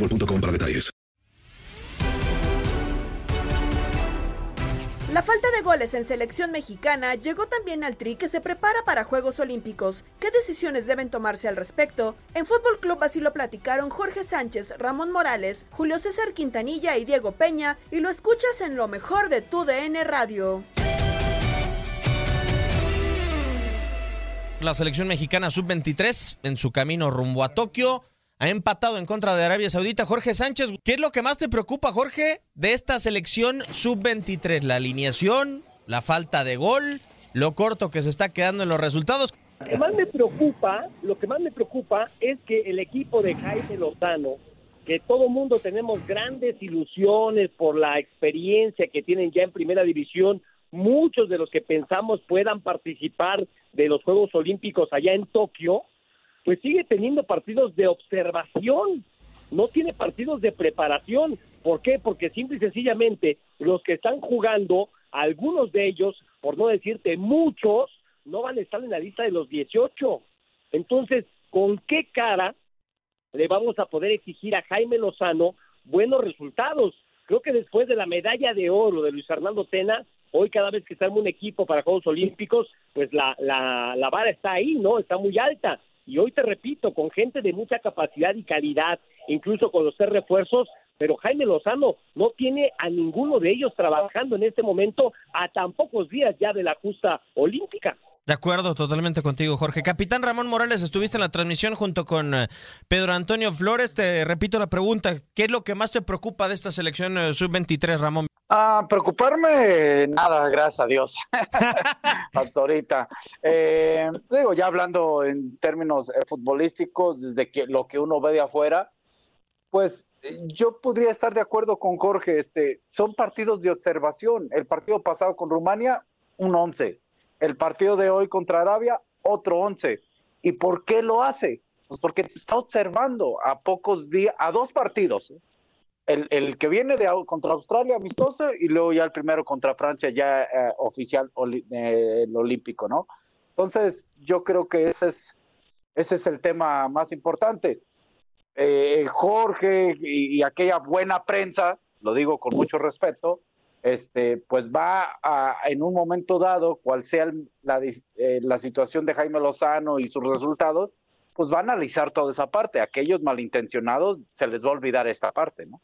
boostmobile.com para detalles. La falta de goles en selección mexicana llegó también al Tri que se prepara para Juegos Olímpicos. ¿Qué decisiones deben tomarse al respecto? En Fútbol Club así lo platicaron Jorge Sánchez, Ramón Morales, Julio César Quintanilla y Diego Peña y lo escuchas en lo mejor de tu DN Radio. La selección mexicana sub-23 en su camino rumbo a Tokio ha empatado en contra de Arabia Saudita. Jorge Sánchez, ¿qué es lo que más te preocupa, Jorge, de esta selección sub-23? ¿La alineación, la falta de gol, lo corto que se está quedando en los resultados? Lo que más me preocupa, lo que más me preocupa es que el equipo de Jaime Lozano, que todo mundo tenemos grandes ilusiones por la experiencia que tienen ya en primera división, muchos de los que pensamos puedan participar de los Juegos Olímpicos allá en Tokio, pues sigue teniendo partidos de observación, no tiene partidos de preparación. ¿Por qué? Porque simple y sencillamente los que están jugando, algunos de ellos, por no decirte muchos, no van a estar en la lista de los 18. Entonces, ¿con qué cara le vamos a poder exigir a Jaime Lozano buenos resultados? Creo que después de la medalla de oro de Luis Fernando Tena, hoy cada vez que está en un equipo para Juegos Olímpicos, pues la, la, la vara está ahí, ¿no? Está muy alta. Y hoy te repito, con gente de mucha capacidad y calidad, incluso con los tres refuerzos, pero Jaime Lozano no tiene a ninguno de ellos trabajando en este momento a tan pocos días ya de la justa olímpica. De acuerdo, totalmente contigo, Jorge. Capitán Ramón Morales, estuviste en la transmisión junto con eh, Pedro Antonio Flores. Te repito la pregunta, ¿qué es lo que más te preocupa de esta selección eh, sub-23, Ramón? Ah, preocuparme, nada, gracias a Dios. Hasta ahorita. Eh, digo, ya hablando en términos eh, futbolísticos, desde que lo que uno ve de afuera, pues eh, yo podría estar de acuerdo con Jorge. Este, son partidos de observación. El partido pasado con Rumania, un 11. El partido de hoy contra Arabia, otro 11. ¿Y por qué lo hace? Pues porque te está observando a pocos días, a dos partidos. El, que viene contra Australia amistoso y luego ya el primero contra Francia ya eh, oficial oli, eh, olímpico, ¿no? Entonces yo creo que ese es ese es el tema más importante. Eh, Jorge y, y, aquella buena prensa, lo digo con mucho respeto, este, pues va a, en un momento dado, cual sea el, la, eh, la situación de Jaime Lozano y sus resultados, pues va a analizar toda esa parte. Aquellos malintencionados se les va a olvidar esta parte, ¿no?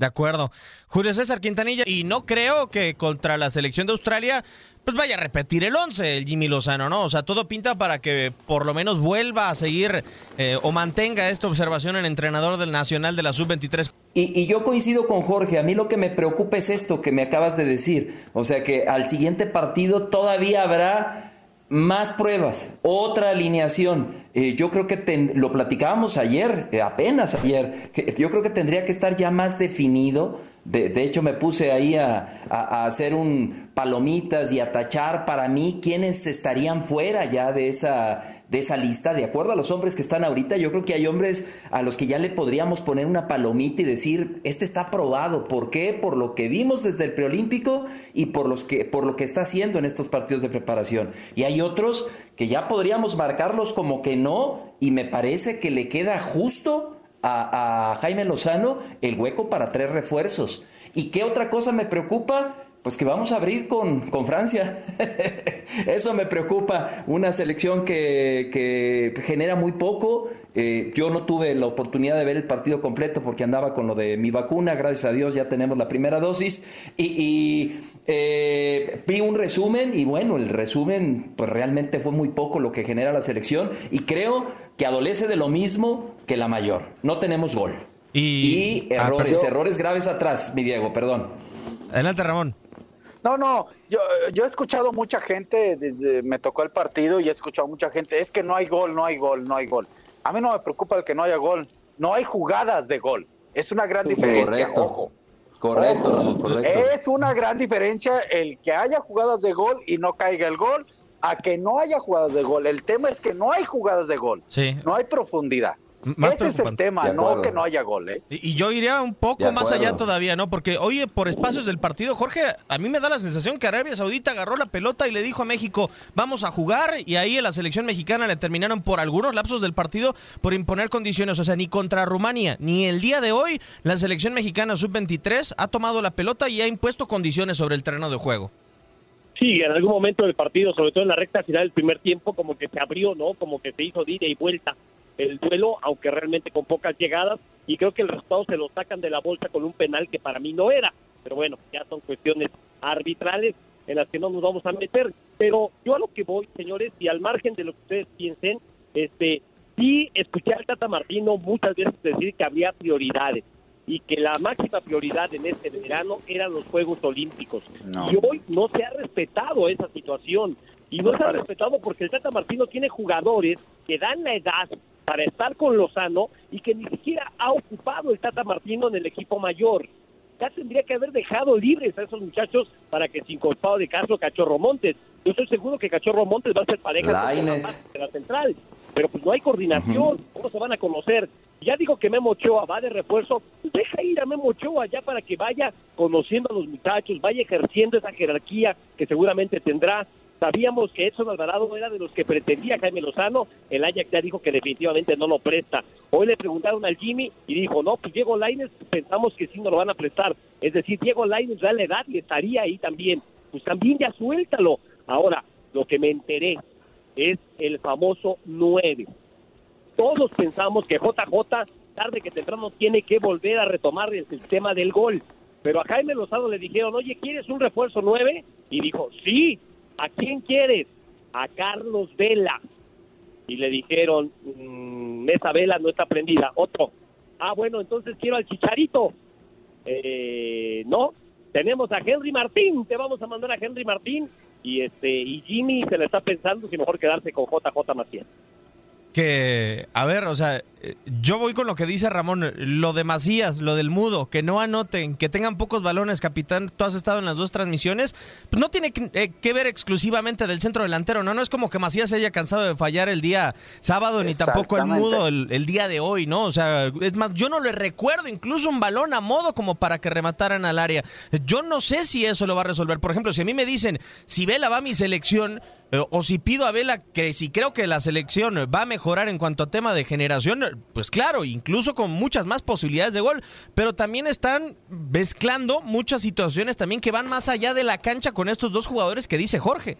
De acuerdo. Julio César Quintanilla, y no creo que contra la selección de Australia pues vaya a repetir el 11 el Jimmy Lozano, ¿no? O sea, todo pinta para que por lo menos vuelva a seguir eh, o mantenga esta observación el entrenador del Nacional de la Sub-23. Y, y, yo coincido con Jorge, a mí lo que me preocupa es esto que me acabas de decir, o sea que al siguiente partido todavía habrá más pruebas, otra alineación. Eh, yo creo que lo platicábamos ayer, eh, apenas ayer, yo creo que tendría que estar ya más definido. De, de hecho, me puse ahí a, a, hacer un palomitas y a tachar para mí quiénes estarían fuera ya de esa de esa lista, de acuerdo a los hombres que están ahorita, yo creo que hay hombres a los que ya le podríamos poner una palomita y decir, este está aprobado. ¿Por qué? Por lo que vimos desde el preolímpico y por, los que, por lo que está haciendo en estos partidos de preparación. Y hay otros que ya podríamos marcarlos como que no, y me parece que le queda justo a, a Jaime Lozano el hueco para tres refuerzos. ¿Y qué otra cosa me preocupa? Pues que vamos a abrir con, con Francia. Eso me preocupa. Una selección que, que genera muy poco. Eh, yo no tuve la oportunidad de ver el partido completo porque andaba con lo de mi vacuna. Gracias a Dios ya tenemos la primera dosis. Y, eh, vi un resumen y bueno, el resumen pues realmente fue muy poco lo que genera la selección. Y creo que adolece de lo mismo que la mayor. No tenemos gol. Y, errores, errores graves atrás, mi Diego, perdón. Adelante, Ramón. No, no, yo, yo he escuchado mucha gente, desde me tocó el partido y he escuchado mucha gente, es que no hay gol, no hay gol, no hay gol. A mí no me preocupa el que no haya gol, no hay jugadas de gol. Es una gran diferencia, correcto. ojo. Correcto, correcto. Es una gran diferencia el que haya jugadas de gol y no caiga el gol a que no haya jugadas de gol. El tema es que no hay jugadas de gol. Sí. No hay profundidad. Ese es el tema, no que no haya gol. ¿eh? Y, yo iría un poco más allá todavía, ¿no? Porque, oye, por espacios del partido, Jorge, a mí me da la sensación que Arabia Saudita agarró la pelota y le dijo a México, vamos a jugar, y ahí en la selección mexicana le terminaron por algunos lapsos del partido por imponer condiciones. O sea, ni contra Rumania, ni el día de hoy, la selección mexicana sub-23 ha tomado la pelota y ha impuesto condiciones sobre el terreno de juego. Sí, en algún momento del partido, sobre todo en la recta final del primer tiempo, como que se abrió, ¿no? Como que se hizo de ida y vuelta el duelo, aunque realmente con pocas llegadas, y creo que el resultado se lo sacan de la bolsa con un penal que para mí no era, pero bueno, ya son cuestiones arbitrales en las que no nos vamos a meter, pero yo a lo que voy, señores, y al margen de lo que ustedes piensen, este, sí escuché al Tata Martino muchas veces decir que había prioridades y que la máxima prioridad en este verano eran los Juegos Olímpicos. Y hoy no se ha respetado esa situación. Y no se ha respetado porque el Tata Martino tiene jugadores que dan la edad para estar con Lozano y que ni siquiera ha ocupado el Tata Martino en el equipo mayor. Ya tendría que haber dejado libres a esos muchachos para que sin culpado de caso Cachorro Montes. Yo estoy seguro que Cachorro Montes va a ser pareja de la central, pero pues no hay coordinación, ¿cómo se van a conocer? Ya digo que Memo Ochoa va de refuerzo, pues deja ir a Memo Ochoa ya para que vaya conociendo a los muchachos, vaya ejerciendo esa jerarquía que seguramente tendrá Sabíamos que Edson Alvarado era de los que pretendía Jaime Lozano. El Ajax ya dijo que definitivamente no lo presta. Hoy le preguntaron al Jimmy y dijo, no, pues Diego Laines pensamos que sí no lo van a prestar. Es decir, Diego Laines da la edad y estaría ahí también. Pues también ya suéltalo. Ahora, lo que me enteré es el famoso 9. Todos pensamos que JJ, tarde que temprano, tiene que volver a retomar el sistema del gol. Pero a Jaime Lozano le dijeron, oye, ¿quieres un refuerzo 9? Y dijo, sí, ¿a quién quieres? A Carlos Vela. Y le dijeron, mmm, esa vela no está prendida. Otro, ah, bueno, entonces quiero al Chicharito. Eh, no, tenemos a Henry Martín, te vamos a mandar a Henry Martín. Y este y Jimmy se le está pensando si mejor quedarse con JJ Macías que, a ver, o sea, yo voy con lo que dice Ramón, lo de Macías, lo del mudo, que no anoten, que tengan pocos balones, capitán, tú has estado en las dos transmisiones, pues no tiene que, eh, ver exclusivamente del centro delantero, ¿no? No es como que Macías se haya cansado de fallar el día sábado, ni tampoco el mudo el, día de hoy, ¿no? O sea, es más, yo no le recuerdo incluso un balón a modo como para que remataran al área. Yo no sé si eso lo va a resolver. Por ejemplo, si a mí me dicen, si Vela va a mi selección, eh, o si pido a Vela que si creo que la selección va a mejorar en cuanto a tema de generación, pues claro, incluso con muchas más posibilidades de gol, pero también están mezclando muchas situaciones también que van más allá de la cancha con estos dos jugadores que dice Jorge.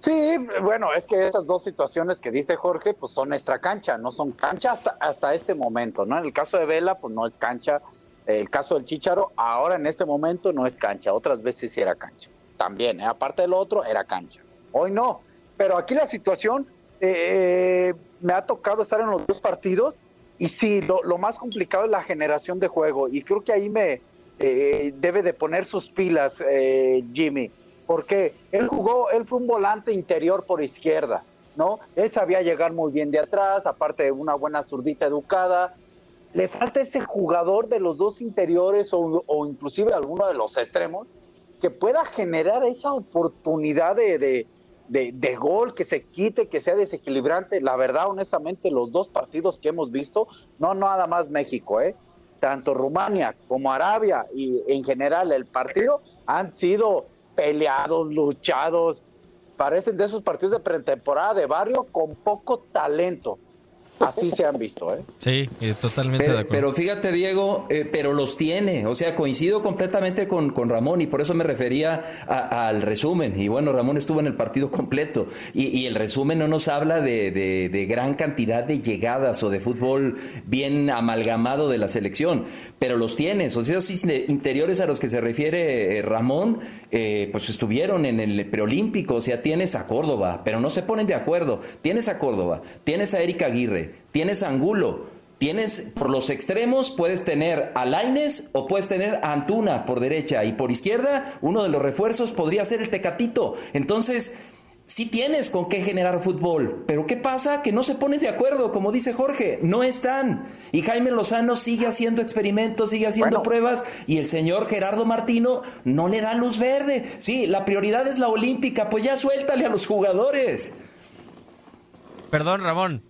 Sí, bueno, es que esas dos situaciones que dice Jorge, pues son extra cancha, no son cancha hasta, hasta este momento, ¿no? En el caso de Vela, pues no es cancha, El caso del Chicharo, ahora en este momento no es cancha, otras veces sí era cancha. También, ¿eh? aparte del otro, era cancha. Hoy no. Pero aquí la situación, eh, me ha tocado estar en los dos partidos y sí, lo, más complicado es la generación de juego. Y creo que ahí me eh, debe de poner sus pilas eh, Jimmy. Porque él jugó, él fue un volante interior por izquierda, ¿no? Él sabía llegar muy bien de atrás, aparte de una buena zurdita educada, le falta ese jugador de los dos interiores o, inclusive alguno de los extremos que pueda generar esa oportunidad de, de, gol, que se quite, que sea desequilibrante. La verdad, honestamente, los dos partidos que hemos visto, no nada más México, ¿eh? tanto Rumania como Arabia y en general el partido han sido peleados, luchados, parecen de esos partidos de pretemporada de barrio con poco talento. Así se han visto, ¿eh? Sí, totalmente pero, de acuerdo. Pero fíjate, Diego, eh, pero los tiene. O sea, coincido completamente con, con Ramón y por eso me refería a, al resumen. Y bueno, Ramón estuvo en el partido completo. Y, y el resumen no nos habla de, de, de, gran cantidad de llegadas o de fútbol bien amalgamado de la selección. Pero los tienes. O sea, esos interiores a los que se refiere eh, Ramón, eh, pues estuvieron en el preolímpico. O sea, tienes a Córdoba, pero no se ponen de acuerdo. Tienes a Córdoba, tienes a Erika Aguirre tienes Angulo, tienes por los extremos, puedes tener a Laines o puedes tener a Antuna por derecha y por izquierda, uno de los refuerzos podría ser el Tecatito. Entonces, sí tienes con qué generar fútbol, pero ¿qué pasa? Que no se ponen de acuerdo, como dice Jorge, no están. Y Jaime Lozano sigue haciendo experimentos, sigue haciendo bueno. pruebas y el señor Gerardo Martino no le da luz verde. Sí, la prioridad es la olímpica, pues ya suéltale a los jugadores. Perdón, Ramón.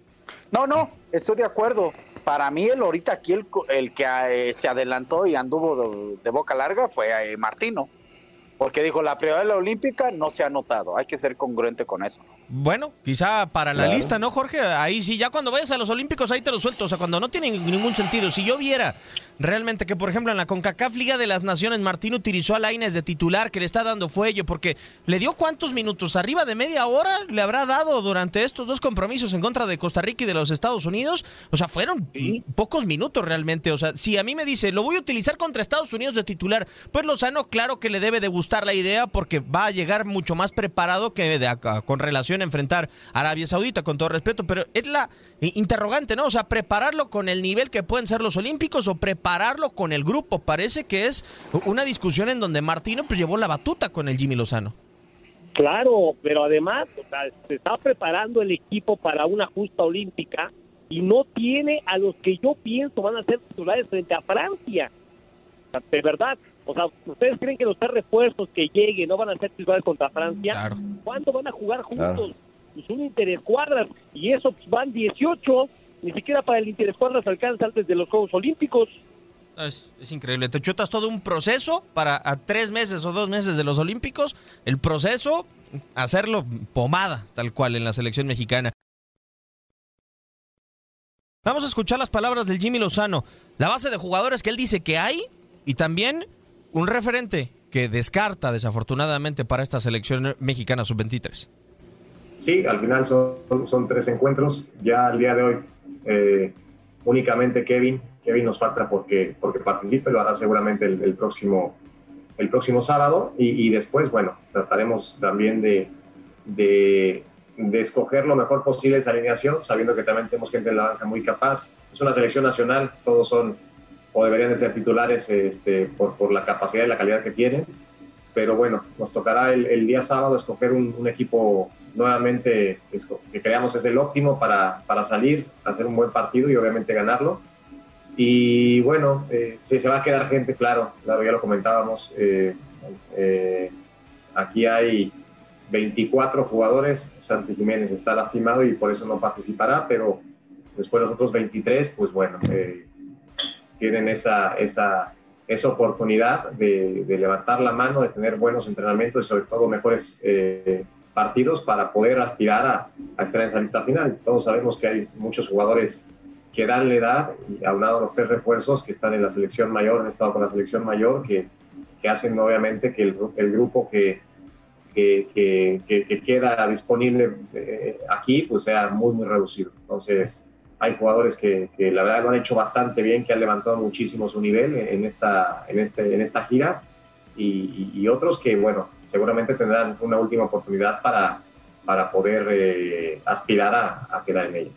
No, no, estoy de acuerdo. Para mí, el ahorita aquí, el, el que eh, se adelantó y anduvo de, boca larga fue eh, Martino. Porque dijo, la prioridad de la olímpica no se ha notado. Hay que ser congruente con eso. Bueno, quizá para la claro. lista, ¿no, Jorge? Ahí sí, ya cuando vayas a los Olímpicos, ahí te lo suelto. O sea, cuando no tiene ningún sentido. Si yo viera realmente que, por ejemplo, en la CONCACAF Liga de las Naciones, Martín utilizó a Laines de titular, que le está dando fuelle, porque le dio cuántos minutos, arriba de media hora le habrá dado durante estos dos compromisos en contra de Costa Rica y de los Estados Unidos. O sea, fueron ¿Sí? pocos minutos realmente. O sea, si a mí me dice, lo voy a utilizar contra Estados Unidos de titular, pues Lozano, claro que le debe de gustar la idea, porque va a llegar mucho más preparado que de acá, con relación enfrentar a Arabia Saudita, con todo respeto, pero es la interrogante, ¿no? O sea, prepararlo con el nivel que pueden ser los Olímpicos o prepararlo con el grupo. Parece que es una discusión en donde Martino pues llevó la batuta con el Jimmy Lozano. Claro, pero además o sea, se está preparando el equipo para una justa olímpica y no tiene a los que yo pienso van a ser titulares frente a Francia. De verdad, o sea, ¿ustedes creen que los tres refuerzos que lleguen no van a ser titulares contra Francia? Claro. ¿Cuándo van a jugar juntos? Claro. Pues un interescuadras y eso pues, van 18, ni siquiera para el interescuadras alcanza antes de los Juegos Olímpicos. Es, es, increíble. Te chutas todo un proceso para a tres meses o dos meses de los Olímpicos. El proceso, hacerlo pomada, tal cual, en la selección mexicana. Vamos a escuchar las palabras del Jimmy Lozano. La base de jugadores que él dice que hay y también un referente que descarta desafortunadamente para esta selección mexicana sub-23. Sí, al final son, son, tres encuentros. Ya al día de hoy eh, únicamente Kevin Kevin nos falta porque, porque participe, lo hará seguramente el, próximo, el próximo sábado y, después, bueno, trataremos también de, de, de, escoger lo mejor posible esa alineación, sabiendo que también tenemos gente en la banca muy capaz. Es una selección nacional, todos son o deberían de ser titulares este, por, por la capacidad y la calidad que tienen, pero bueno, nos tocará el, el día sábado escoger un, un equipo nuevamente que creamos es el óptimo para, para salir, hacer un buen partido y obviamente ganarlo y bueno, eh, sí, se va a quedar gente, claro, claro, ya lo comentábamos. Eh, eh, aquí hay 24 jugadores, Santi Jiménez está lastimado y por eso no participará, pero después los otros 23, pues bueno, eh, tienen esa, esa, esa oportunidad de, de, levantar la mano, de tener buenos entrenamientos y sobre todo mejores eh, partidos para poder aspirar a, a estar en esa lista final. Todos sabemos que hay muchos jugadores que dan la edad, y aunado a los tres refuerzos que están en la selección mayor, han estado con la selección mayor, que, que hacen obviamente que el, el grupo que, que, que, que, queda disponible eh, aquí pues sea muy, muy reducido. Entonces, hay jugadores que, que, la verdad lo han hecho bastante bien, que han levantado muchísimo su nivel en esta, en este, en esta gira y, y, otros que, bueno, seguramente tendrán una última oportunidad para, para poder eh, aspirar a, a, quedar en ella.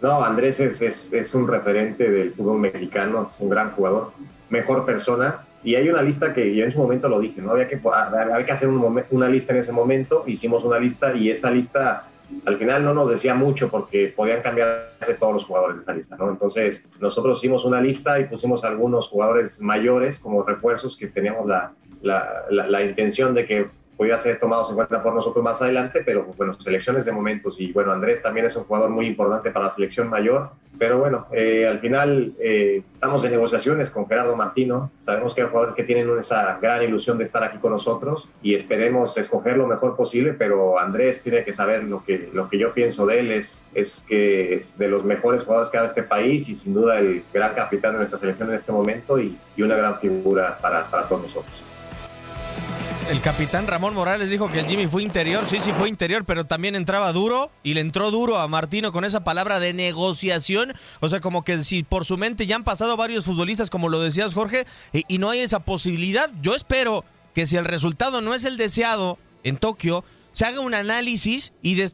No, Andrés es, es, es, un referente del fútbol mexicano, es un gran jugador, mejor persona. Y hay una lista que yo en su momento lo dije, ¿no? Había que, había que hacer un una lista en ese momento, hicimos una lista y esa lista al final no nos decía mucho porque podían cambiarse todos los jugadores de esa lista, ¿no? Entonces, nosotros hicimos una lista y pusimos algunos jugadores mayores como refuerzos que teníamos la, la, la, intención de que podía ser tomados en cuenta por nosotros más adelante, pero bueno, selecciones de momentos. Y bueno, Andrés también es un jugador muy importante para la selección mayor. Pero bueno, eh, al final eh, estamos en negociaciones con Gerardo Martino. Sabemos que hay jugadores que tienen esa gran ilusión de estar aquí con nosotros y esperemos escoger lo mejor posible, pero Andrés tiene que saber lo que, lo que yo pienso de él es, es que es de los mejores jugadores que ha este país y sin duda el gran capitán de nuestra selección en este momento y, y una gran figura para, para todos nosotros el capitán Ramón Morales dijo que el Jimmy fue interior, sí, sí fue interior, pero también entraba duro y le entró duro a Martino con esa palabra de negociación. O sea, como que si por su mente ya han pasado varios futbolistas, como lo decías Jorge, y, no hay esa posibilidad, yo espero que si el resultado no es el deseado en Tokio, se haga un análisis y de,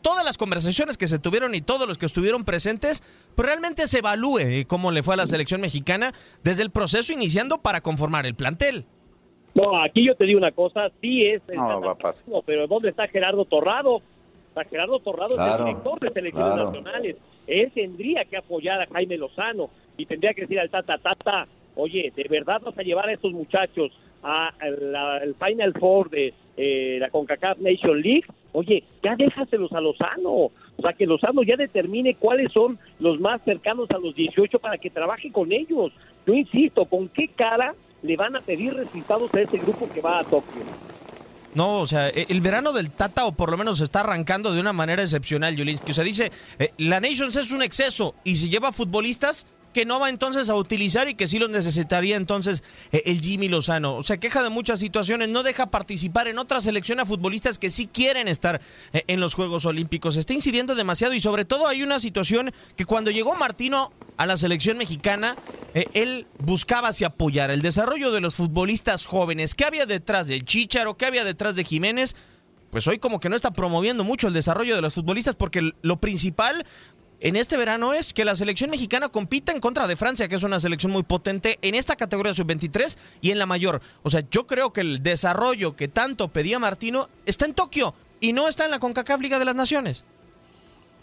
todas las conversaciones que se tuvieron y todos los que estuvieron presentes, pues realmente se evalúe eh, cómo le fue a la selección mexicana desde el proceso iniciando para conformar el plantel. No, aquí yo te digo una cosa, sí es no, pero ¿dónde está Gerardo Torrado? Está Gerardo Torrado es el director de selecciones nacionales. Él tendría que apoyar a Jaime Lozano y tendría que decir al Tata Tata, oye, ¿de verdad vas a llevar a estos muchachos al Final Four de eh, la CONCACAF Nation League? Oye, ya déjaselos a Lozano. O sea, que Lozano ya determine cuáles son los más cercanos a los 18 para que trabaje con ellos. Yo insisto, ¿con qué cara le van a pedir resultados a ese grupo que va a Tokio. No, o sea, e, el verano del Tata, o por lo menos está arrancando de una manera excepcional, Yulinsky. O sea, dice, eh, la Nations es un exceso y si lleva futbolistas, que no va entonces a utilizar y que sí lo necesitaría entonces eh, el Jimmy Lozano. O sea, queja de muchas situaciones, no deja participar en otra selección a futbolistas que sí quieren estar eh, en los Juegos Olímpicos. Está incidiendo demasiado y sobre todo hay una situación que cuando llegó Martino a la selección mexicana, eh, él buscaba así apoyar el desarrollo de los futbolistas jóvenes. ¿Qué había detrás del Chicharo? ¿Qué había detrás de Jiménez? pues hoy como que no está promoviendo mucho el desarrollo de los futbolistas porque lo principal en este verano es que la selección mexicana compita en contra de Francia, que es una selección muy potente en esta categoría sub-23 y en la mayor. O sea, yo creo que el desarrollo que tanto pedía Martino está en Tokio y no está en la CONCACAF Liga de las Naciones.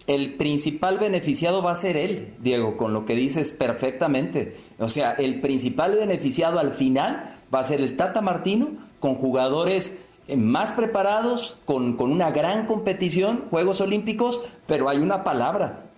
El principal beneficiado va a ser él, Diego, con lo que dices perfectamente. O sea, el principal beneficiado al final va a ser el Tata Martino con jugadores más preparados, con, con una gran competición, Juegos Olímpicos, pero hay una palabra,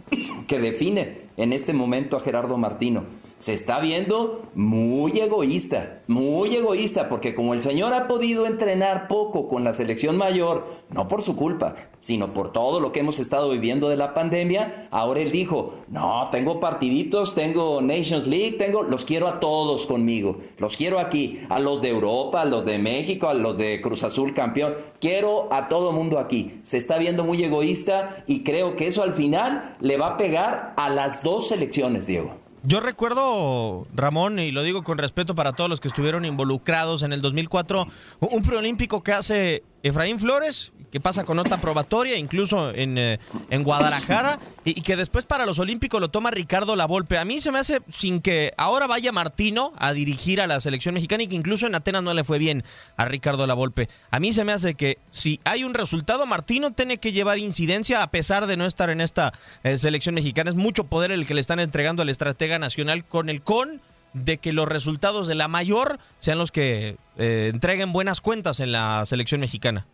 que define en este momento a Gerardo Martino se está viendo muy egoísta, muy egoísta, porque como el señor ha podido entrenar poco con la selección mayor, no por su culpa, sino por todo lo que hemos estado viviendo de la pandemia, ahora él dijo, no, tengo partiditos, tengo Nations League, tengo, los quiero a todos conmigo, los quiero aquí, a los de Europa, a los de México, a los de Cruz Azul campeón, quiero a todo mundo aquí. Se está viendo muy egoísta y creo que eso al final le va a pegar a las dos selecciones, Diego. Yo recuerdo, Ramón, y lo digo con respeto para todos los que estuvieron involucrados en el 2004, un preolímpico que hace Efraín Flores, que pasa con nota probatoria, incluso en, eh, en Guadalajara, y, que después para los Olímpicos lo toma Ricardo Lavolpe. A mí se me hace sin que ahora vaya Martino a dirigir a la selección mexicana y que incluso en Atenas no le fue bien a Ricardo Lavolpe. A mí se me hace que si hay un resultado, Martino tiene que llevar incidencia a pesar de no estar en esta eh, selección mexicana. Es mucho poder el que le están entregando al estratega nacional con el con de que los resultados de la mayor sean los que eh, entreguen buenas cuentas en la selección mexicana.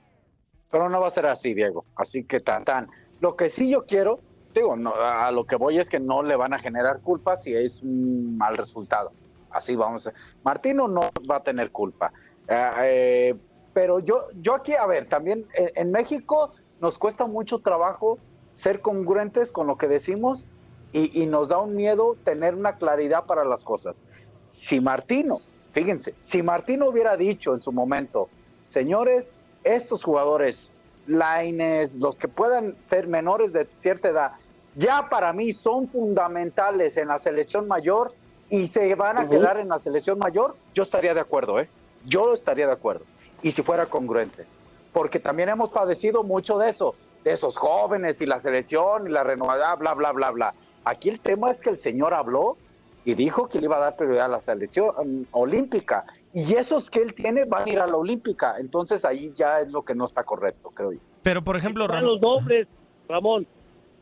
Pero no va a ser así, Diego. Así que tan tan. Lo que sí yo quiero, digo, no, a lo que voy es que no le van a generar culpa si es un mal resultado. Así vamos. Martino no va a tener culpa. Eh, eh, pero yo, yo aquí, a ver, también en México nos cuesta mucho trabajo ser congruentes con lo que decimos y, nos da un miedo tener una claridad para las cosas. Si Martino, fíjense, si Martino hubiera dicho en su momento, señores, estos jugadores, Laines, los que puedan ser menores de cierta edad, ya para mí son fundamentales en la selección mayor y se van a quedar en la selección mayor, yo estaría de acuerdo, ¿eh? Yo estaría de acuerdo. Y si fuera congruente. Porque también hemos padecido mucho de eso, de esos jóvenes y la selección y la renovada, bla, bla, bla, bla. Aquí el tema es que el señor habló y dijo que le iba a dar prioridad a la selección um, olímpica. Y esos que él tiene van a ir a la olímpica. Entonces ahí ya es lo que no está correcto, creo yo. Pero, por ejemplo, Están los nombres, Ramón.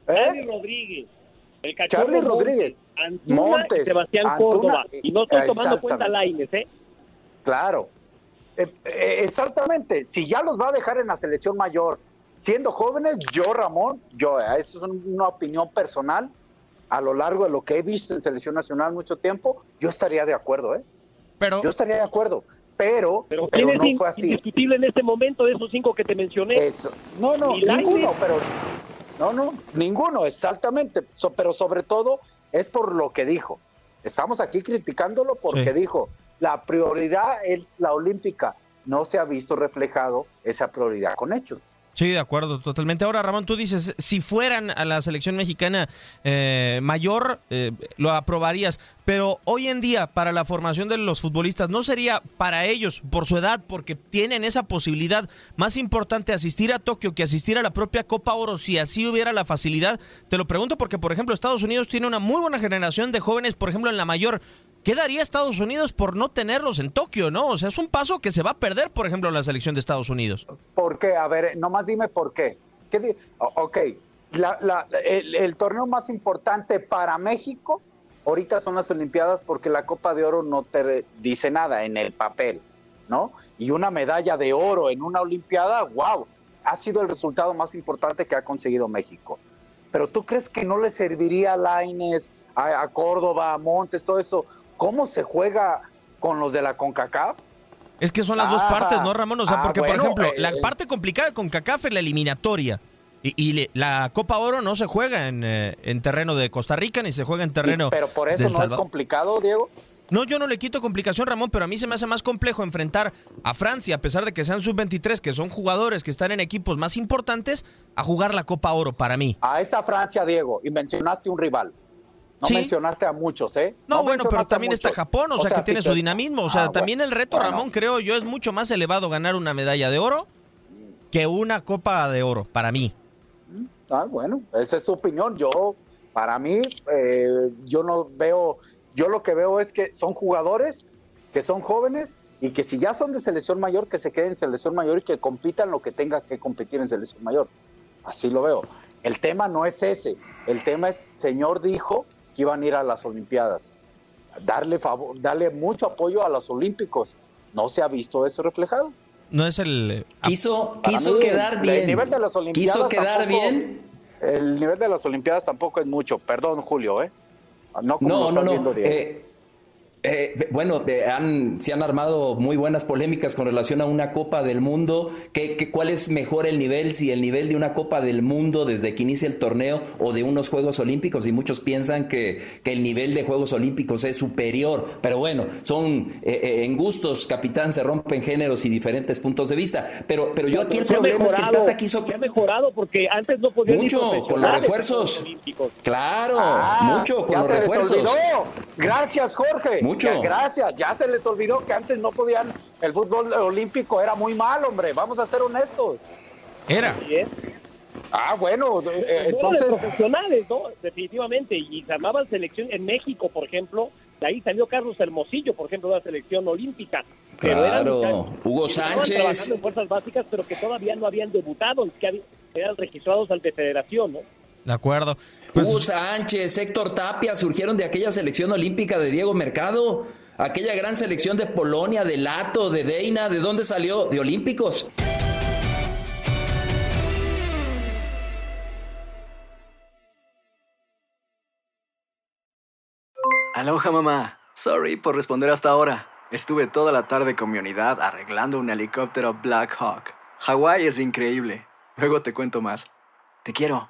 Charlie Rodríguez. El Charlie Montes, Rodríguez. Antuna Montes, y Sebastián Antuna, Córdoba. Y no estoy tomando cuenta Laines, ¿eh? Claro. Eh, eh, exactamente. Si ya los va a dejar en la selección mayor, siendo jóvenes, yo, Ramón, yo, eh, eso es una opinión personal, a lo largo de lo que he visto en selección nacional mucho tiempo, yo estaría de acuerdo, ¿eh? Pero, yo estaría de acuerdo. Pero, Pero, pero ¿quién es no fue así. indiscutible en este momento de esos cinco que te mencioné? Eso. No, no, ninguno, pero no, no, ninguno, exactamente. So- pero sobre todo es por lo que dijo. Estamos aquí criticándolo porque Sí. dijo, la prioridad es la olímpica. No se ha visto reflejado esa prioridad con hechos. Sí, de acuerdo, totalmente. Ahora, Ramón, tú dices, si fueran a la selección mexicana eh, mayor, eh, lo aprobarías. Pero hoy en día, para la formación de los futbolistas, ¿no sería para ellos, por su edad, porque tienen esa posibilidad, más importante asistir a Tokio que asistir a la propia Copa Oro, si así hubiera la facilidad? Te lo pregunto porque, por ejemplo, Estados Unidos tiene una muy buena generación de jóvenes, por ejemplo, en la mayor. ¿Qué daría Estados Unidos por no tenerlos en Tokio, no? O sea, es un paso que se va a perder, por ejemplo, la selección de Estados Unidos. ¿Por qué? A ver, nomás dime por qué. ¿Qué ok, el, torneo más importante para México ahorita son las Olimpiadas porque la Copa de Oro no te dice nada en el papel, ¿no? Y una medalla de oro en una Olimpiada, wow, ha sido el resultado más importante que ha conseguido México. Pero ¿tú crees que no le serviría a Laines, a Córdoba, a Montes, todo eso? ¿Cómo se juega con los de la CONCACAF? Es que son las dos partes, ¿no, Ramón? O sea, ah, porque, bueno, por ejemplo, eh, la eh. parte complicada con CACAF es la eliminatoria. Y, y le- la Copa Oro no se juega en, eh, en terreno de Costa Rica ni se juega en terreno. Y- pero por eso no es complicado, Diego. No, yo no le quito complicación, Ramón, pero a mí se me hace más complejo enfrentar a Francia, a pesar de que sean sub-23, que son jugadores que están en equipos más importantes, a jugar la Copa Oro para mí. A esa Francia, Diego, y mencionaste un rival. No Sí. mencionaste a muchos, ¿eh? No, bueno, pero también está. Japón, o, sea, que tiene su dinamismo. O sea, Ah, también bueno. el reto, Bueno. Ramón, creo yo, es mucho más elevado ganar una medalla de oro que una Copa de Oro, para mí. Ah, bueno, esa es tu opinión. Yo, para mí, eh, yo no veo, yo lo que veo es que son jugadores que son jóvenes y que si ya son de selección mayor, que se queden en selección mayor y que compitan lo que tenga que competir en selección mayor. Así lo veo. El tema no es ese. El tema es, señor dijo que iban a ir a las Olimpiadas. Darle favor, darle mucho apoyo a los Olímpicos. No se ha visto eso reflejado. No es el... Quiso, Para quiso mí, quedar el- bien. El nivel de las Olimpiadas quiso quedar tampoco- bien. El nivel de las Olimpiadas tampoco es mucho. Perdón, Julio, ¿eh? No, como No, no, no. Eh, eh, bueno, eh, han, se han armado muy buenas polémicas con relación a una Copa del Mundo. ¿Qué, qué, cuál es mejor el nivel? Si el nivel de una Copa del Mundo desde que inicia el torneo o de unos Juegos Olímpicos. Y muchos piensan que, que el nivel de Juegos Olímpicos es superior. Pero bueno, son eh, eh, en gustos, capitán, se rompen géneros y diferentes puntos de vista. Pero, pero yo aquí el problema es que el Tata quiso se ha mejorado porque antes no podían ir mucho con los refuerzos. olímpicos. Claro, Ah, mucho con los refuerzos. Gracias, Jorge. Mucho. Ya, gracias. Ya se les olvidó que antes no podían. El fútbol olímpico era muy mal, hombre. Vamos a ser honestos. Era. Ah, bueno. eh, entonces. profesionales, ¿no? Definitivamente. Y se armaban selección en México, por ejemplo. De ahí salió Carlos Hermosillo, por ejemplo, de la selección olímpica. Pero eran Claro, Hugo que estaban Sánchez. trabajando en fuerzas básicas, pero que todavía no habían debutado, que eran registrados ante federación, ¿no? De acuerdo. Pues, Hugo Sánchez, Héctor Tapia surgieron de aquella selección olímpica de Diego Mercado. Aquella gran selección de Polonia, de Lato, de Deina, ¿de dónde salió? De Olímpicos. Aloha mamá. Sorry por responder hasta ahora. Estuve toda la tarde con mi unidad arreglando un helicóptero Black Hawk. Hawái es increíble. Luego te cuento más. Te quiero.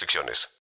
restricciones.